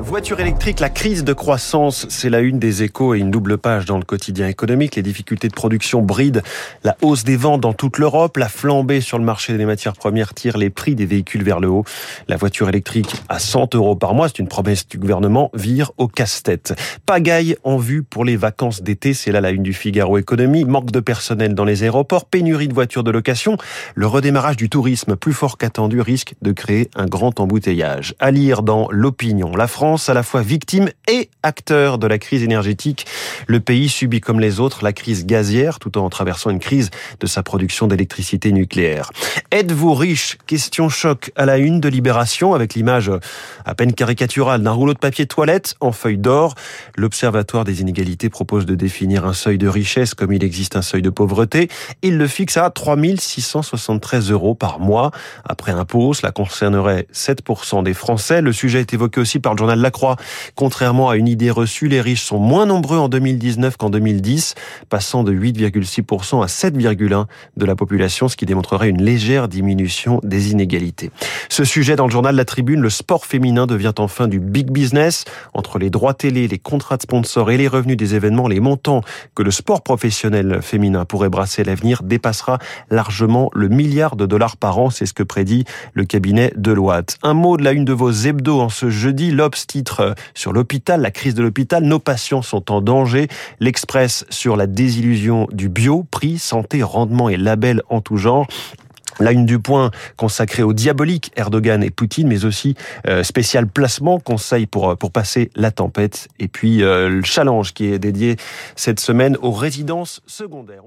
Voiture électrique, la crise de croissance, c'est la une des échos et une double page dans le quotidien économique. Les difficultés de production brident la hausse des ventes dans toute l'Europe. La flambée sur le marché des matières premières tire les prix des véhicules vers le haut. La voiture électrique à 100 euros par mois, c'est une promesse du gouvernement, vire au casse-tête. Pagaille en vue pour les vacances d'été, c'est là la une du Figaro Économie. Manque de personnel dans les aéroports, pénurie de voitures de location. Le redémarrage du tourisme, plus fort qu'attendu, risque de créer un grand embouteillage. À lire dans l'opinion. La France, à la fois victime et acteur de la crise énergétique. Le pays subit comme les autres la crise gazière tout en traversant une crise de sa production d'électricité nucléaire. Êtes-vous riche? Question choc à la une de Libération avec l'image à peine caricaturale d'un rouleau de papier toilette en feuille d'or. L'Observatoire des inégalités propose de définir un seuil de richesse comme il existe un seuil de pauvreté. Il le fixe à 3673 euros par mois. Après impôt, cela concernerait 7% des Français. Le sujet est évoqué aussi par le journal La Croix. Contrairement à une idée reçue, les riches sont moins nombreux en 2019 qu'en 2010, passant de 8,6% à 7,1% de la population, ce qui démontrerait une légère diminution des inégalités. Ce sujet dans le journal La Tribune, le sport féminin devient enfin du big business. Entre les droits télé, les contrats de sponsors et les revenus des événements, les montants que le sport professionnel féminin pourrait brasser à l'avenir dépassera largement le milliard de dollars par an. C'est ce que prédit le cabinet Deloitte. Un mot de la une de vos hebdos en jeudi. L'Obs titre sur l'hôpital, la crise de l'hôpital. Nos patients sont en danger. L'Express sur la désillusion du bio, prix, santé, rendement et label en tout genre. La une du point consacrée au diabolique Erdogan et Poutine, mais aussi euh, spécial placement, conseil pour, pour passer la tempête. Et puis euh, le challenge qui est dédié cette semaine aux résidences secondaires.